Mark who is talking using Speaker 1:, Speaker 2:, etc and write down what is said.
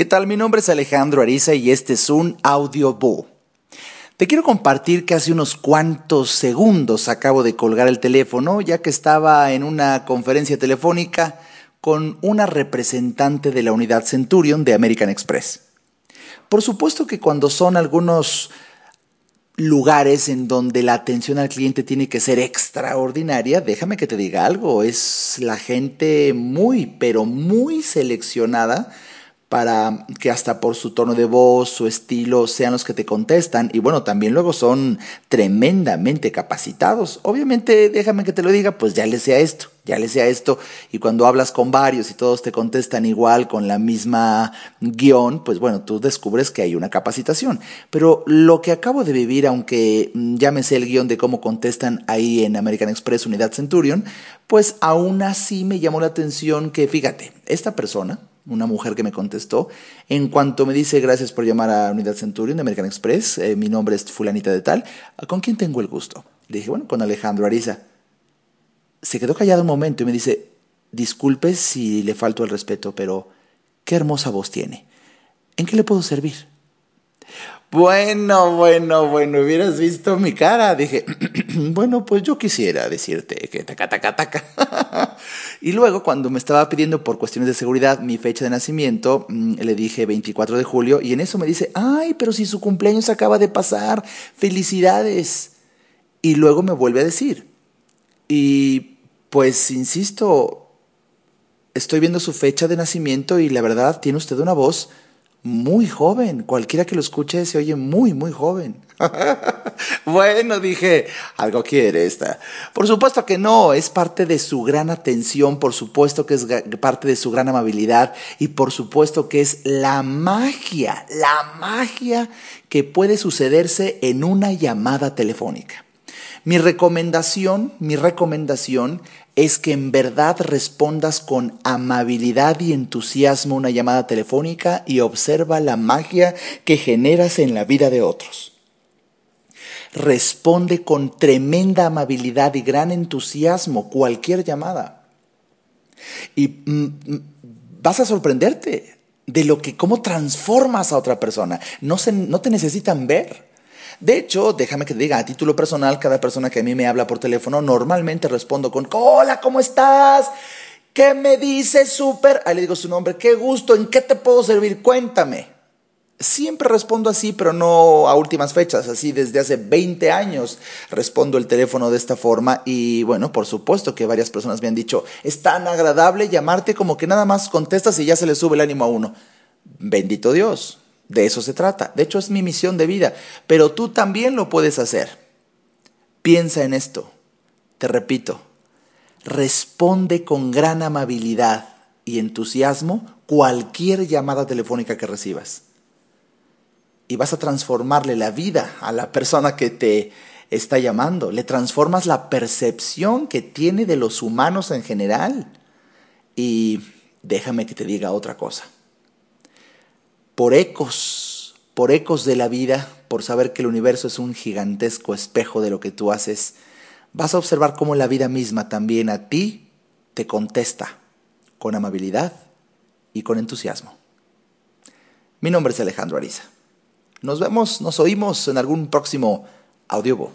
Speaker 1: ¿Qué tal? Mi nombre es Alejandro Ariza y este es un audiobook. Te quiero compartir que hace unos cuantos segundos acabo de colgar el teléfono ya que estaba en una conferencia telefónica con una representante de la unidad Centurion de American Express. Por supuesto que cuando son algunos lugares en donde la atención al cliente tiene que ser extraordinaria, déjame que te diga algo, es la gente muy, pero muy seleccionada para que hasta por su tono de voz, su estilo, sean los que te contestan. Y bueno, también luego son tremendamente capacitados. Obviamente, déjame que te lo diga, pues ya le sea esto, ya le sea esto. Y cuando hablas con varios y todos te contestan igual, con la misma guion, pues bueno, tú descubres que hay una capacitación. Pero lo que acabo de vivir, aunque llámese el guion de cómo contestan ahí en American Express Unidad Centurion, pues aún así me llamó la atención que, fíjate, esta persona, una mujer que me contestó. En cuanto me dice gracias por llamar a Unidad Centurion de American Express, eh, mi nombre es fulanita de tal, ¿con quién tengo el gusto? Le dije, bueno, con Alejandro Ariza. Se quedó callado un momento y me dice, disculpe si le falto el respeto, pero qué hermosa voz tiene. ¿En qué le puedo servir? Bueno, bueno, bueno, hubieras visto mi cara. Dije, bueno, pues yo quisiera decirte que taca, taca, taca. y luego, cuando me estaba pidiendo por cuestiones de seguridad mi fecha de nacimiento, mm, le dije 24 de julio y en eso me dice, ay, pero si su cumpleaños acaba de pasar, felicidades. Y luego me vuelve a decir, y pues, insisto, estoy viendo su fecha de nacimiento y la verdad tiene usted una voz muy joven. Cualquiera que lo escuche se oye muy, muy joven. bueno, dije, algo quiere esta. Por supuesto que no, es parte de su gran atención, por supuesto que es parte de su gran amabilidad y por supuesto que es la magia, la magia que puede sucederse en una llamada telefónica. Mi recomendación, mi recomendación es que en verdad respondas con amabilidad y entusiasmo una llamada telefónica y observa la magia que generas en la vida de otros. Responde con tremenda amabilidad y gran entusiasmo cualquier llamada. Y mm, mm, vas a sorprenderte de lo que cómo transformas a otra persona. No, se, no te necesitan ver. De hecho, déjame que te diga, a título personal, cada persona que a mí me habla por teléfono, normalmente respondo con, hola, ¿cómo estás? ¿Qué me dices? Súper. Ahí le digo su nombre, qué gusto, ¿en qué te puedo servir? Cuéntame. Siempre respondo así, pero no a últimas fechas, así desde hace 20 años respondo el teléfono de esta forma y bueno, por supuesto que varias personas me han dicho, es tan agradable llamarte como que nada más contestas y ya se le sube el ánimo a uno. Bendito Dios, de eso se trata. De hecho, es mi misión de vida. Pero tú también lo puedes hacer. Piensa en esto. Te repito, responde con gran amabilidad y entusiasmo cualquier llamada telefónica que recibas. Y vas a transformarle la vida a la persona que te está llamando. Le transformas la percepción que tiene de los humanos en general. Y déjame que te diga otra cosa por ecos, por ecos de la vida, por saber que el universo es un gigantesco espejo de lo que tú haces, vas a observar cómo la vida misma también a ti te contesta con amabilidad y con entusiasmo. Mi nombre es Alejandro Ariza. Nos vemos, nos oímos en algún próximo audiobook.